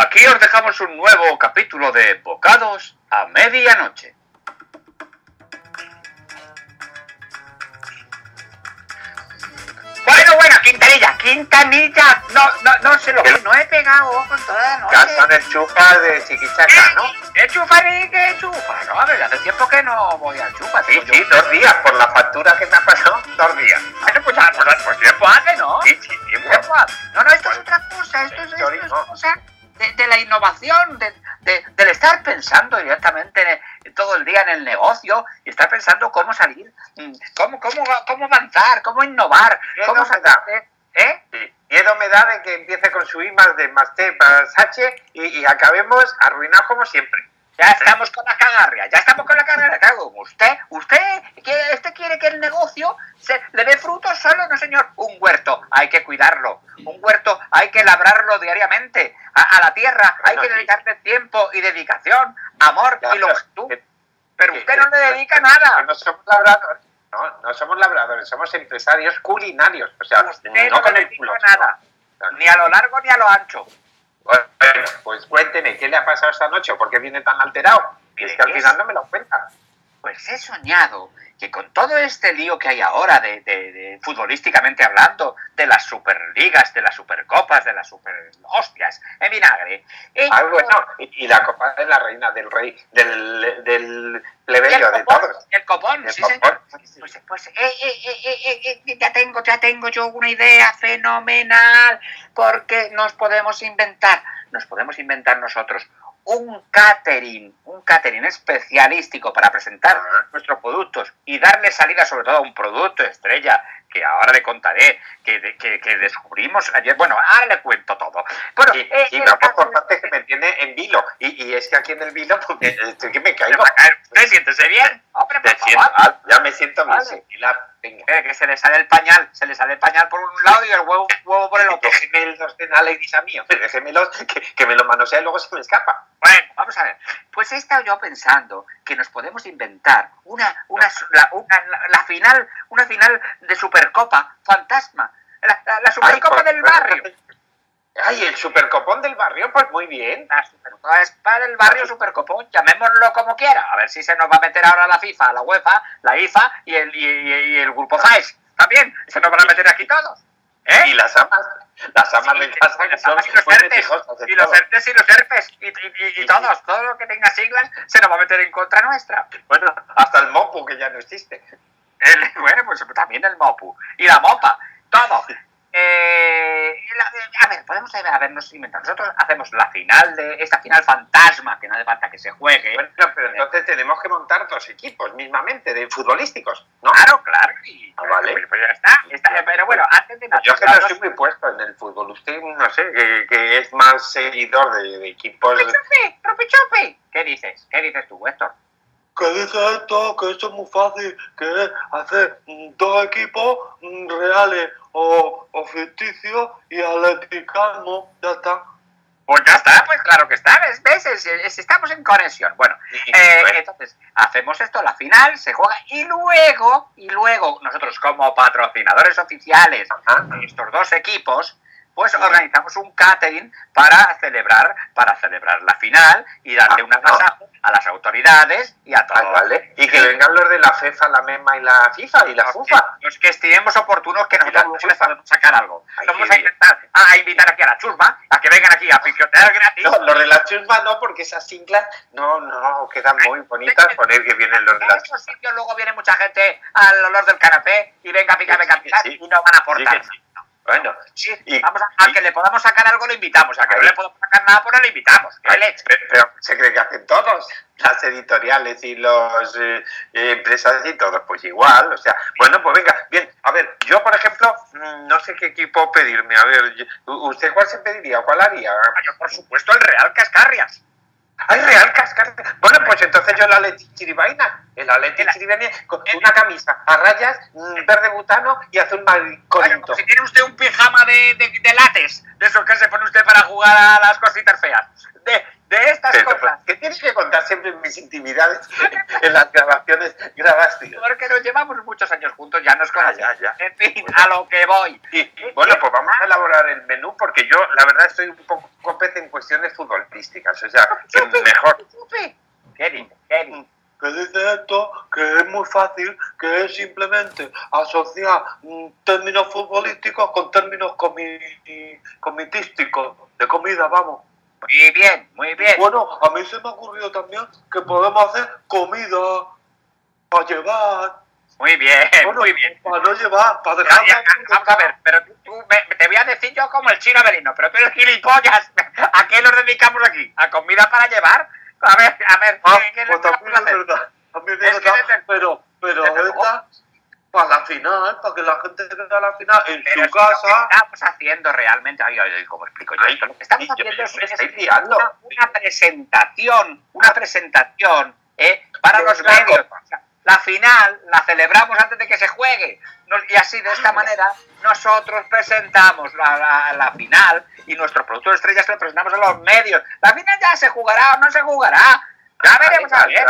Aquí os dejamos un nuevo capítulo de Bocados a Medianoche. Bueno, bueno, Quintanilla, Quintanilla, no, no, no se lo no he pegado con toda la noche. Ya son el chupa de Chiquichaca, ¿no? ¿Qué chupa ni qué chupa? No, a ver, hace tiempo que no voy al chupa. Sí, yo- sí, dos días, por la factura que me ha pasado, dos días. Bueno, pues, ah, pues, pues tiempo hace, ¿no? Sí, sí, tiempo. Hace. No, no, esto es otra cosa, esto es, esto es cosa de, de la innovación, de, de- del estar pensando directamente en- todo el día en el negocio y estar pensando cómo salir, mm, cómo, cómo, cómo avanzar, cómo innovar, cómo de- ¿Eh? Sí. Miedo me da de que empiece con su I más D más T más H y, y acabemos arruinados como siempre. Ya estamos con la cagarria, ya estamos con la cagarria. Claro, usted, usted, quiere- usted quiere que el negocio se, le dé frutos solo, no señor. Un huerto hay que cuidarlo, un huerto hay que labrarlo diariamente. A, a la tierra hay que dedicarle tiempo y dedicación, amor y longitud. Pero usted no le dedica nada. No somos labradores. No, no somos labradores, somos empresarios culinarios. O sea, Usted no no con el culo. sino- ni a lo largo ni a lo ancho. Bueno, pues cuénteme, ¿qué le ha pasado esta noche? ¿Por qué viene tan alterado? Y es que al final no me lo cuenta. Pues he soñado que con todo este lío que hay ahora, de, de- de futbolísticamente hablando, de las superligas, de las supercopas, de las super hostias, en vinagre. he- Ah, bueno, y, y la copa de la reina, del rey, del, del y el plebeyo, de todos. el copón, El sí, copón. señor. Pues, pues, eh, eh, eh, eh, eh, eh, ya tengo, ya tengo yo una idea fenomenal, porque nos podemos inventar, nos podemos inventar nosotros un catering, un catering especialístico para presentar nuestros productos y darle salida sobre todo a un producto estrella que ahora le contaré, que, que, que descubrimos ayer. Bueno, ahora le cuento todo. Bueno, Sí, eh, el no, por, parte que me tiene en vilo. Y, y es que aquí en el vilo, porque estoy que me caigo. ¿Usted siéntese bien? Hombre, por siento- favor. ah, ya me siento bien. Vale. Eh, que se le sale el pañal, se le sale el pañal por un lado y el huevo, huevo por el otro. Déjeme los tenales a mí, hombre, déjemelos que, que me lo manosea y luego se me escapa. Bueno, vamos a ver. Pues he estado yo pensando que nos podemos inventar una, una, la, una- la- la final, una final de Supercopa fantasma. La, la- la Supercopa Ay, del barrio. Ay, el supercopón del barrio, pues muy bien. La Supercopa del barrio Supercopón, llamémoslo como quiera. A ver si se nos va a meter ahora la FIFA, la UEFA, la IFA y el, y, y- y el grupo FAES. También se nos van a meter aquí todos. ¿Eh? Y las amas, las amas Sí, de casa que son y los ERTES, de y los. ERTES y los ERPES y, y- todos, todo lo que tenga siglas se nos va a meter en contra nuestra. Bueno, hasta el mopu que ya no existe. El- bueno, pues también el MOPU y la MOPA, todo. Eh, la- a ver, podemos habernos inventado. Nosotros hacemos la final de esta final fantasma, que no hace falta que se juegue. Bueno, pero entonces tenemos que montar dos equipos mismamente, de futbolísticos, ¿no? Claro, claro. Y, Ah, vale. pues, pues ya está, está. Pero bueno, antes de nada, Yo es que no estoy muy puesto en el fútbol. Usted, no sé, que, que es más seguidor de, de equipos... ¡Chupi, chupi, chupi! ¿Qué dices? ¿Qué dices tú, Héctor? que dice esto, que esto es muy fácil, que es hacer dos equipos mm, reales o, o ficticios y atleticano, ya está. Pues ya está, pues claro que está, ¿ves? ¿Ves? Es- es- estamos en conexión. Bueno, Eh, Bueno, entonces, hacemos esto, la final, se juega y luego, y luego, nosotros como patrocinadores oficiales de estos dos equipos, pues organizamos un catering para celebrar, para celebrar la final y darle Ah, una no. masa a las autoridades y a Ah, todos. vale. Y que vengan los de la FEFA, la MEMA y la FIFA y la Los FUFA. que, los que estimemos oportunos que nosotros les podemos sacar algo. Ay, Vamos a intentar a, invitar aquí a la chusma, a que vengan aquí a picotear gratis. No, los de la chusma no, porque esas siglas no, no quedan muy bonitas poner que vienen los de En la estos sitios luego viene mucha gente al olor del canapé y venga a picarme Sí, sí. y no van a aportar. Bueno, Sí, Y- vamos a, a y- que le podamos sacar algo lo invitamos, a que no le podemos sacar nada pues no le invitamos. Pero, pero se cree que hacen todos, las editoriales y los eh, eh, empresas y todos, pues igual, o sea, bueno, pues venga, bien, a ver, yo por ejemplo, mm, no sé qué equipo pedirme, a ver, ¿usted cuál se pediría? ¿Cuál haría? Ah, Yo, por supuesto, el Real Cascarrias. ¡Ay, Real Cascar! Bueno, pues entonces yo la Leti Chiribaina, el Atleti El- Chiribaina con el- una camisa a rayas, mm, verde butano y azul mariconito. como si tiene usted un pijama de, de, de látex, de esos que se pone usted para jugar a las cositas feas. De, de estas Pero, cosas. ¿Qué tienes que contar siempre mis intimidades en las grabaciones grabas, tío? Porque nos llevamos muchos años juntos, ya nos Ah, conocemos. ya, ya. En fin, a lo que voy. Y, bueno, pues vamos a elaborar el menú porque yo, la verdad, estoy un poco pez en cuestiones futbolísticas. O sea, que Chupi, mejor. chupi. ¿Qué dice? ¿Qué dice? que dice esto que es muy fácil, que es simplemente asociar mm, términos futbolísticos con términos comi- comitísticos, de comida, vamos. Muy bien, muy bien. Bueno, a mí se me ha ocurrido también que podemos hacer comida para llevar, Muy bien, bueno, muy bien. para no llevar, para Ya, dejar... ya, vamos a ver, pero tú, tú me- te voy a decir yo como el chino Avelino, pero tú eres gilipollas. ¿A qué nos dedicamos aquí? ¿A comida para llevar? A ver, a ver, Ah, ¿qué, qué pues también es verdad, también Es es que verdad, desde- pero, pero desde luego. esta, para la final, para que la gente vea la final en Pero su si lo que casa... estamos haciendo realmente, ay, ay, ay, ¿cómo explico yo Ay? Lo que estamos haciendo es, una, una presentación, una presentación ¿eh? para De los medios. O sea, la final la celebramos antes de que se juegue. Nos- y así, de esta manera, nosotros presentamos la, la- la final y nuestro producto de estrella se lo presentamos a los medios. La final ya se jugará o no se jugará. Ya veremos a ver.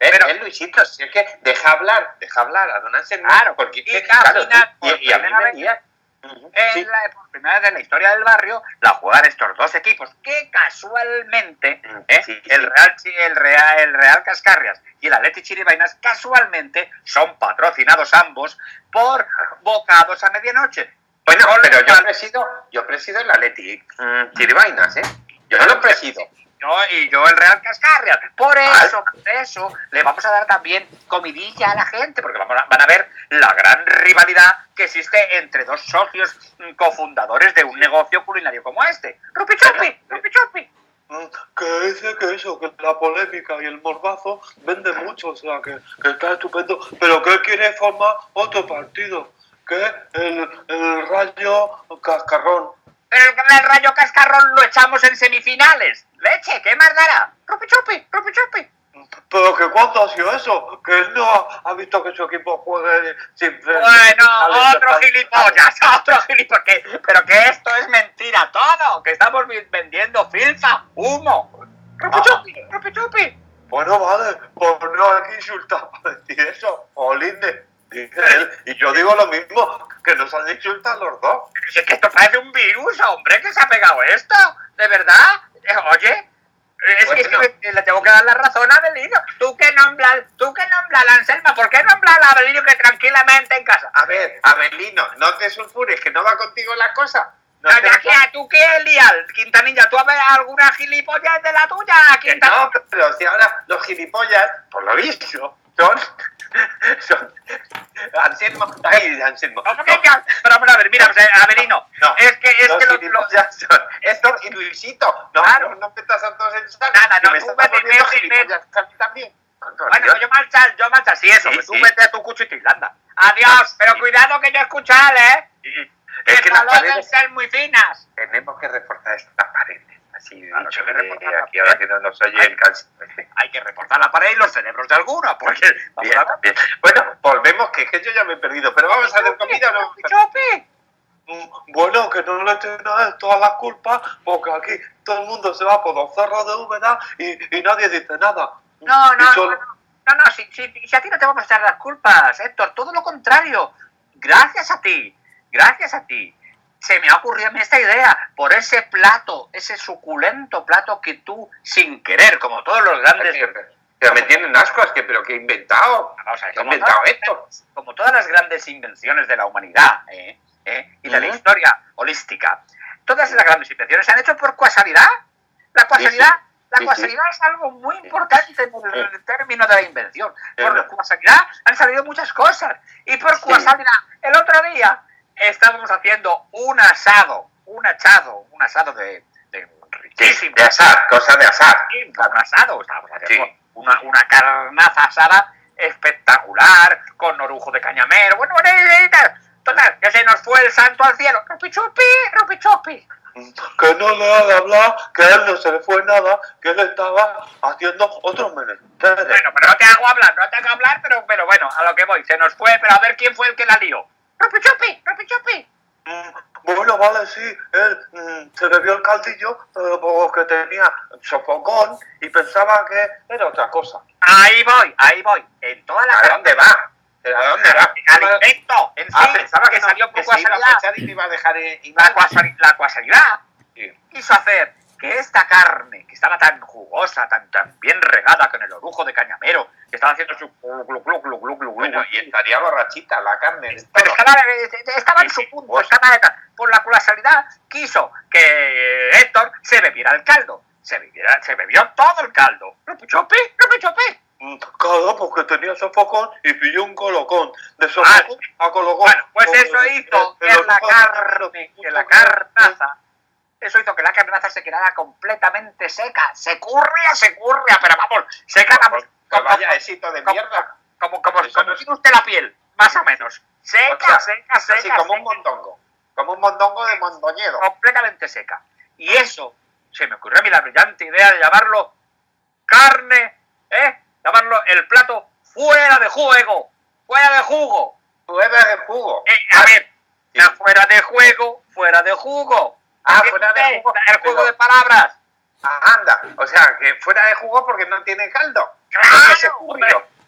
Eh, Pero- eh, Luisito, si es que deja hablar, deja hablar a don Anselmo, Claro, porque y es claro, final, y, por y a mí me En sí. la, por primera vez en la historia del barrio la juegan estos dos equipos que casualmente Mm, ¿eh? sí, el Real el Real el Real Cascarrias y el Atleti Chiribainas casualmente son patrocinados ambos por bocados a medianoche. Bueno, pero yo presido, yo presido el Atleti mm, Chiribainas, ¿eh? Yo no lo presido. Yo y yo el Real Cascarrias. Por eso, por eso le vamos a dar también comidilla a la gente porque vamos a- van a ver la gran rivalidad que existe entre dos socios mm, cofundadores de un negocio culinario como este. Rupi Chupi, Rupi Chupi. Mm, que dice que eso, que la polémica y el morbazo vende mucho, o sea, que, que está estupendo, pero que quiere formar otro partido, que el, el Rayo Cascarrón. Pero el Rayo Cascarrón lo echamos en semifinales. Leche, ¿qué más dará? Rupi Chupi, Rupi Chupi. Pero que cuándo ha sido eso, que él no ha, visto que su equipo juegue sin Bueno, otro gilipollas, otro gilipollas. que- Pero que esto es mentira todo, que estamos vendiendo filfa, humo. Rupi Ah. Chupi, Rupi Chupi. Bueno, vale, pues no hay que insultar para decir eso, Olinde, dice él, y yo digo lo mismo, que nos han insultado los dos. Es que esto parece un virus, hombre, que se ha pegado esto. ¿De verdad? Oye, es que, le tengo que dar la razón a Abelino. Tú que nombras, tú que nombras a Anselma, ¿por qué nombras a Abelino que tranquilamente en casa? A ver, Abelino, no te sulfures, que no va contigo la cosa. No No, ya que a tú qué, Lial, Quintanilla, ¿tú ves alguna gilipollas de la tuya, Quintanilla? no, pero si ahora los gilipollas, por lo visto, son. Anselmo. Ay, Anselmo. Vamos a ver, mira, pues, Abelino, No, es que, es los que lo- lo- gilipollas son Héctor y Luisito. No, Claro. no, no metas a todos en saco. Nada, no, me tú estás vete, poniendo vete, gilipollas a mí también. Bueno, yo yo sí, eso, Sí, que tú sí. vete a tu cuchito y anda. Adiós, pero cuidado que yo escuchar, ¿eh? Es que las no deben paredes ser muy finas. tenemos que reforzar estas paredes. Así Claro, dicho, que de reforzar la aquí ahora pared. que no nos oye el calcio. Hay que reforzar la pared y los cerebros de algunos, porque... Bien, bien. Bueno, volvemos, que, que yo ya me he perdido, pero vamos a hacer comida no. Mm, Bueno, que no le él todas las culpas, porque aquí todo el mundo se va por los cerros de Úbeda y, y nadie dice nada. No, no, solo- no, no, no, si, si, si a ti no te vamos a echar las culpas, Héctor, todo lo contrario. Gracias a ti, gracias a ti. Se me ha ocurrido a mí esta idea, por ese plato, ese suculento plato que tú, sin querer, como todos los grandes... Pero me tienen asco, es que, pero que he inventado. Vamos a ver, ¿Qué ha como inventado todas- esto? como todas las grandes invenciones de la humanidad ¿eh? ¿eh? y de la historia holística, todas las grandes invenciones se han hecho por casualidad. La casualidad, la Sí, sí. casualidad es algo muy importante en el Sí. término de la invención. Por casualidad han salido muchas cosas. Y por Sí. casualidad, el otro día estábamos haciendo un asado, un achado, un asado de, de riquísimo. de asar, cosa de asar. Un asado, estábamos haciendo Sí. una, una carnaza asada espectacular, con orujo de cañamero, bueno, total, que se nos fue el santo al cielo, rupi chupi. Que no le haga hablar, que a él no se le fue nada, que él estaba haciendo otros menesteres. Bueno, pero no te hago hablar, no te hago hablar, pero, pero bueno, a lo que voy, se nos fue, pero a ver quién fue el que la lió. Rupi chupi, rupi chupi. Mm, Bueno, vale, sí, él mm, se bebió el caldillo porque tenía sofocón y pensaba que era otra cosa. Ahí voy, ahí voy. En toda la ¿A dónde va? ¿Pero a dónde va? Al invento en sí, Ah, pensaba que, que salió no, que iba a casualidad. marchar y te iba a dejar La, la casualidad Sí. quiso hacer que esta carne, que estaba tan jugosa, tan, tan bien regada con el orujo de cañamero, que estaba haciendo su glu, glu, glu, Bueno, y estaría borrachita la carne. pero estaba, eh, estaba en su punto, estaba por la casualidad, quiso que Héctor se bebiera el caldo. Se, bebiera, se bebió todo el caldo. ¡No pichopé! ¡No pichopé! Mm, Claro, porque tenía sofocón y pilló un colocón. De sofocón a colocón. Bueno, pues eso hizo que la carne, que la carnaza, eso hizo que la carnaza se quedara completamente seca. Se curria, se curria, pero vamos, seca vamos, Que como, vaya éxito de como- mierda. como, como, como no es- tiene usted la piel, más o menos. Seca, O sea, seca, seca, Así como un mondongo. Como un mondongo de mondoñedo. completamente seca. Y eso, se me ocurrió a mí la brillante idea de llamarlo carne, ¿eh? Llamarlo el plato fuera de juego, fuera de jugo. Prueba de jugo. Eh, a ver, ya fuera de juego, fuera de jugo. Ah, ¿Qué fuera de jugo, El juego pero- de palabras. Ah, anda. O sea, que fuera de jugo porque no tiene caldo. ¡Claro! Jugo.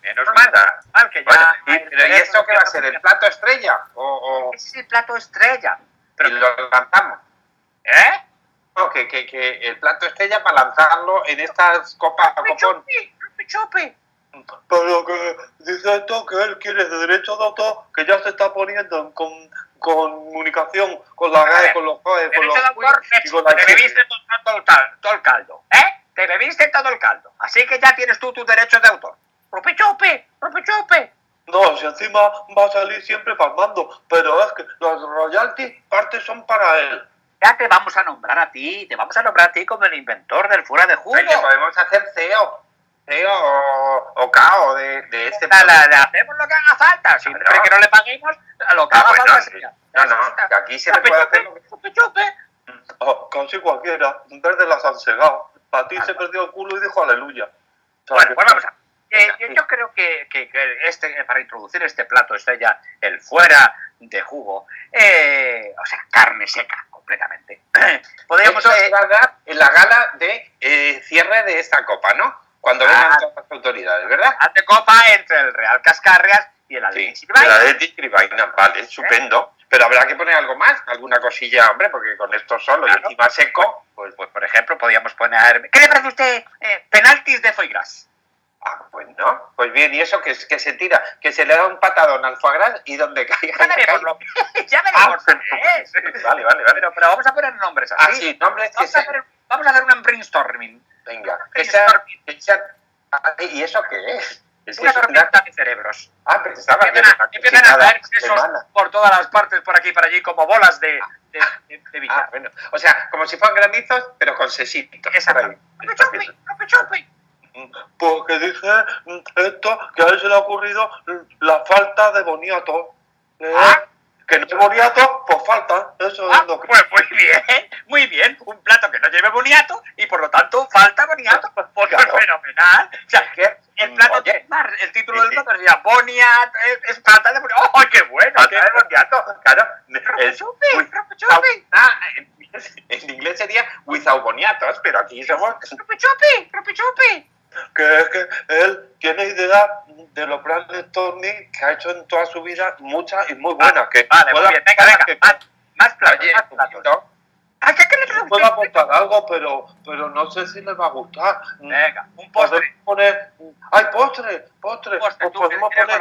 Menos mal, mal que ya. Bueno, y, pero ¿y esto qué va a ser? no ¿El plato estrella? ¿O, o- Ese es el plato estrella. Pero, y lo lanzamos? ¿Eh? No, que, que, que el plato estrella para lanzarlo en estas copas copón. Chupi, chupi, chupi. Pero que dice esto que él quiere de derecho de autor, que ya se está poniendo en con- comunicación con la GAE, con los COE, con los y con la te bebiste todo, todo todo el caldo. ¿Eh? Te bebiste todo el caldo. Así que ya tienes tú tu derecho de autor. Chupi, chupi, chupi. No, si encima va a salir siempre palmando, pero es que los royalties partes son para él. Ya te vamos a nombrar a ti, te vamos a nombrar a ti como el inventor del fuera de jugo. Oye, podemos hacer CEO. De, de este La- le hacemos lo que haga falta. Siempre que no le paguemos, a lo que Ah, haga bueno, falta. No, no, que aquí se le puede hacer chupi. Oh, casi cualquiera, en vez de las han segado. Para ti Ah, se perdió el culo y dijo aleluya. O sea, Bueno, que- pues vamos a. eh, yo- creo que, que- que este, para introducir este plato estrella, el fuera de jugo, eh, o sea, carne seca completamente. Podríamos. Esto eh, en la gala de eh, cierre de esta copa, ¿no? Cuando Ah. vengan todas las autoridades, ¿verdad? ante copa entre el Real Cascarrias y el Atlético Sí, la de Tribaina, vale, estupendo. Pero habrá que poner algo más, alguna cosilla, hombre, porque con esto solo y Claro. encima seco, Pues, pues, por ejemplo, podríamos poner. ¿Qué le parece a usted? eh, penaltis de Foigras. ah, pues no. Pues bien, y eso que, que se tira, que se le da un patadón al foie gras y donde caiga. Ya veremos cae. lo ya veremos Ah, que es. Vale, vale, vale. Pero, pero vamos a poner nombres así. Ah, sí, nombres que Vamos, a se... vamos a hacer un brainstorming. Venga, que sea... Que sea... Ah, ¿Y eso qué es? Es que Una tormenta de cerebros. Ah, pensaba que Empiezan a, empiezan a caer sesos por todas las partes, por aquí y por allí, como bolas de, de, de, de billar. Ah, bueno. O sea, como si fueran granizos, pero con sesitos. Exactamente. ¡Chupi, chupi, chupi, chupi! Porque dije esto, que a él se le ha ocurrido la falta de boniato. ¿eh? Ah. Que no hay boniato, pues falta. Eso Ah, es lo que... pues muy bien, muy bien. Un plato que no lleve boniato y por lo tanto falta boniato. Pues Claro. es fenomenal. O sea, ¿Qué? el plato Oye. el título Sí, del plato sería boniato, es, es falta de boniato. ¡Oh, qué bueno! Falta qué de boniato, claro. Es- Chupi, Uy, chupi, chupi, Ah, en inglés, en inglés sería without boniatos, pero aquí somos... chupi, chupi. Que es que él tiene idea de los brainstorming que ha hecho en toda su vida, muchas y muy buenas. que Ah, Vale, muy bien, venga, venga. que- Más, más platos, más platos. poquito. ¿A qué, qué le que usted? aportar algo, pero, pero no sé si le va a gustar. Venga, un postre. Podemos poner. ¡Ay, postre! ¡Postre! Postre, tú, podemos, poner,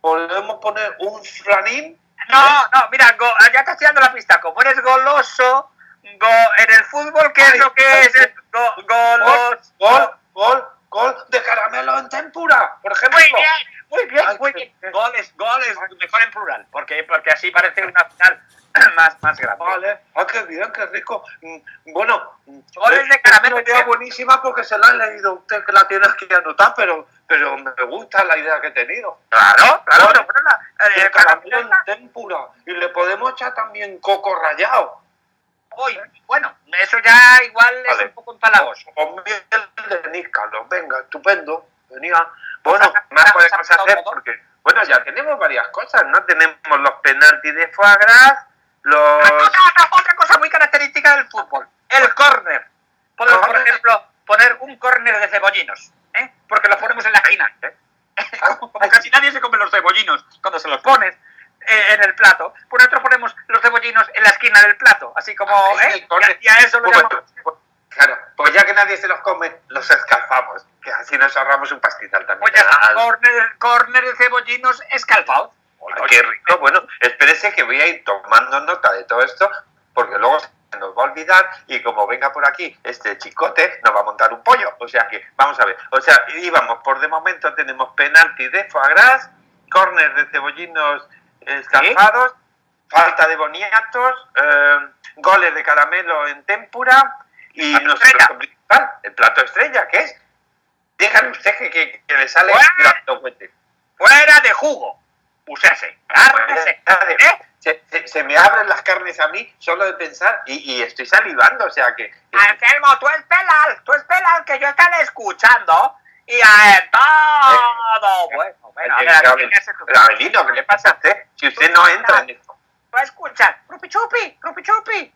podemos poner un flanín. No, no, mira, go- ya te estoy dando la pista. Como eres goloso, go- en el fútbol, ¿qué es Ay, lo que ay, es? go- golos. Gol, gol, gol de caramelo en tempura, por ejemplo. Muy bien, muy bien, Ay, muy qué- bien. qué- Gol es, gol es mejor en plural, porque, porque así parece una final más, más grande. Vale, ah, qué bien, qué rico. Mm, Bueno, Goles de es caramelo una idea buenísima porque se la ha leído usted que la tienes que anotar, pero, pero me gusta la idea que he tenido. Claro, claro, Gol pero bueno, la- el caramelo caramelo en tempura. Y le podemos echar también coco rallado. Bueno, eso ya igual es un poco empalagoso. Con miel de. Venga, estupendo. Venía. Bueno, más podemos hacer porque, bueno, ya tenemos varias cosas, ¿no? Tenemos los penaltis de foie gras, los... Otra, otra- otra cosa muy característica del fútbol, el córner. Podemos, por ejemplo, poner un córner de cebollinos, ¿eh? porque los ponemos en la esquina. ¿eh? Como casi nadie se come los cebollinos cuando se los pones eh, en el plato, pues nosotros ponemos los cebollinos en la esquina del plato, así como, Ah, ¿eh? Y a eso lo Bueno, llamamos pues, claro, pues ya que nadie se los come, los escalfamos, que así nos ahorramos un pastizal también. Pues está, Al- córner, córner de cebollinos escalfados. Qué rico. Bueno, espérese que voy a ir tomando nota de todo esto, porque luego se nos va a olvidar y como venga por aquí este chicote, nos va a montar un pollo. O sea que, vamos a ver, o sea, íbamos, por de momento tenemos penalti de foie gras, córner de cebollinos escalfados, falta de boniatos, eh, goles de caramelo en tempura y nuestro plato principal, el plato estrella, que es, dígale usted que, que- que le sale grandocuete. Fuera de jugo. Usese. Cárnese. ¿Eh? Se, se- se me abren las carnes a mí solo de pensar y, y estoy salivando, o sea que... Anselmo, tú espera, tú espera que yo estaré escuchando y a él todo. Bueno, bueno, a ver, ¿qué le pasa a usted? Si usted no entra en esto. Tú escuchas, rupi chupi, rupi chupi.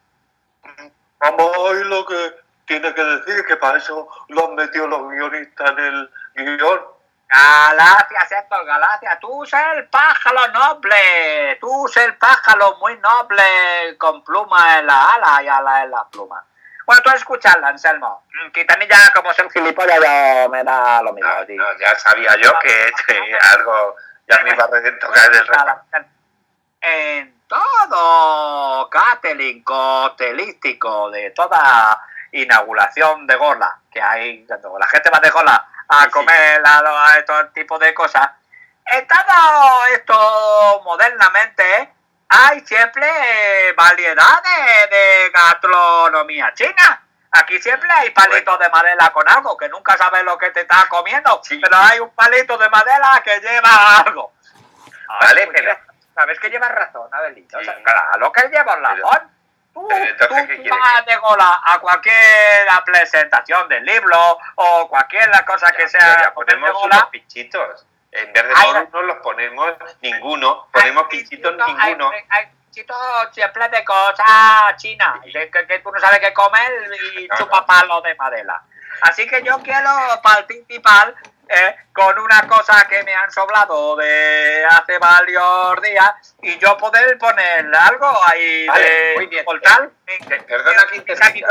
Vamos a oír lo que tiene que decir, que para eso lo han metido los guionistas en el guion. Galacia, Héctor, Galacia, tú eres el pájaro noble, tú eres el pájaro muy noble con pluma en la ala y ala en la pluma. Bueno, tú escuchadla, Anselmo. Mm, Quintanilla, como es el gilipollas, ya me da lo mismo. No, tío. no, ya sabía yo que, que algo ya me iba a tocar del resto. En todo catering cotelístico de toda inauguración de Gola, que hay cuando la gente va de Gola a Sí, comer a, a todo tipo de cosas, en todo esto modernamente hay siempre variedades de gastronomía china. Aquí siempre hay palitos de madera con algo, que nunca sabes lo que te estás comiendo, Sí. pero hay un palito de madera que lleva algo. Vale, pues pero- Sabes que llevas razón, Abelito. Sí. O sea, claro que llevas razón. Tú, entonces, tú ¿qué quieres vas de gola a cualquier presentación del libro o cualquier cosa que Ya, sea pero ya ponemos gola, unos pinchitos. En vez de Ay, morunos los ponemos ninguno. Ponemos hay pinchitos pinchitos- ninguno. Hay, hay pinchitos siempre de cosas chinas, que, que- que tú no sabes qué comer y No, chupa no. palo de madera. Así que yo quiero para el principal, eh, con una cosa que me han sobrado de hace varios días y yo poder poner algo ahí Vale, de muy bien. portal, Eh, perdona que en intervenga.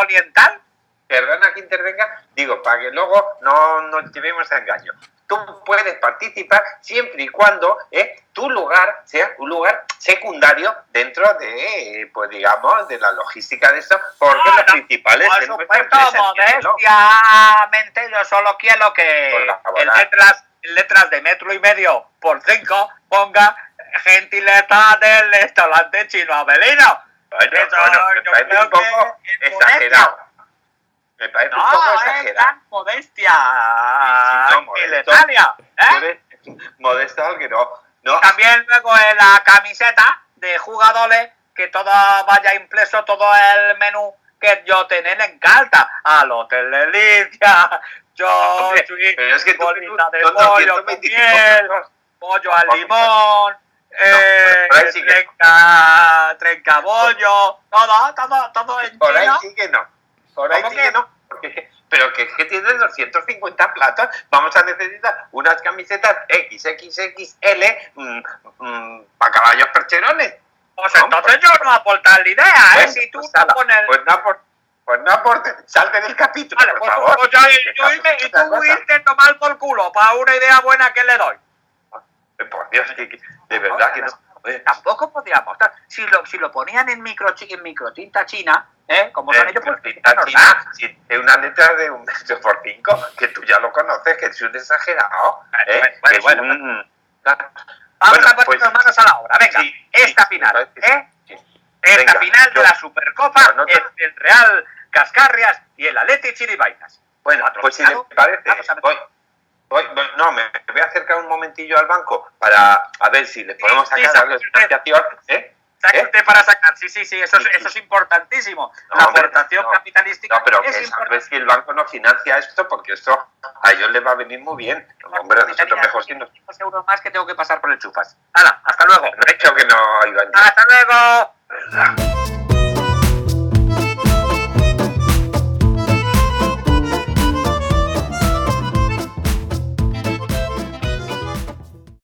oriental. perdona que intervenga, digo, para que luego no nos llevemos a engaño. Tú puedes participar siempre y cuando eh, tu lugar sea un lugar secundario dentro de, eh, pues digamos, de la logística de esto, porque los no, principales Por supuesto, modestiamente, yo solo quiero que en letras, letras de metro y medio por cinco ponga gentileza del restaurante chino Abelino. Bueno, Eso, bueno, yo creo un poco que exagerado. Me parece un poco No, es exagerado. tan modestia. Sí, no, modesto. Tú ¿eh? modesto que no. no. También luego en la camiseta de jugadores, que todo vaya impreso, todo el menú que yo tener en carta. Al Hotel Delicia, yo soy es que tú- bolita de son pollo con 225 miel, pollo al limón, eh, sí trenca, trencabollo, todo, todo, todo en Por ahí sí que no. Por ahí ¿Cómo sí que? no. Pero que es que tienes 250 platos. Vamos a necesitar unas camisetas XXXL mm, mm, para caballos percherones. Pues No, entonces pues- yo no aportar la idea, ¿eh? Bueno, si tú pues no pones... Pues no aporte. Pues no aporte. Salte del capítulo, Vale, por pues, favor. pues yo, irme y tú irte a tomar por culo para una idea buena que le doy. Por Dios, que- que- de verdad que no. Tampoco podríamos. Si lo, si lo ponían en, micro, en microtinta china, ¿eh? Como Eh, no, china, si es una letra de un metro por cinco, que tú ya lo conoces, que es un exagerado. ¿eh? Bueno, un- Vamos Bueno, a poner pues- las manos a la obra. Venga, Sí, esta sí, final, ¿eh? sí. Esta Venga, final de la Supercopa entre el Real Cascarrias y el Atleti Chiribainas. Bueno, pues si le Patrocinado. parece, Vamos a ver. voy, voy- voy- no, me voy a acercar un momentillo al banco para a ver si le podemos sacar sí, algo de financiación, ¿eh? Para sacar, sí, sí, sí, eso es, eso es importantísimo. No, la aportación no. capitalística No, pero es que sabes si el banco no financia esto, porque esto a ellos les va a venir muy bien. Hombre, nosotros mejor si no. 500 euros más que tengo que pasar por el chufas. Hala, hasta luego. No he hecho que no iban Hasta luego.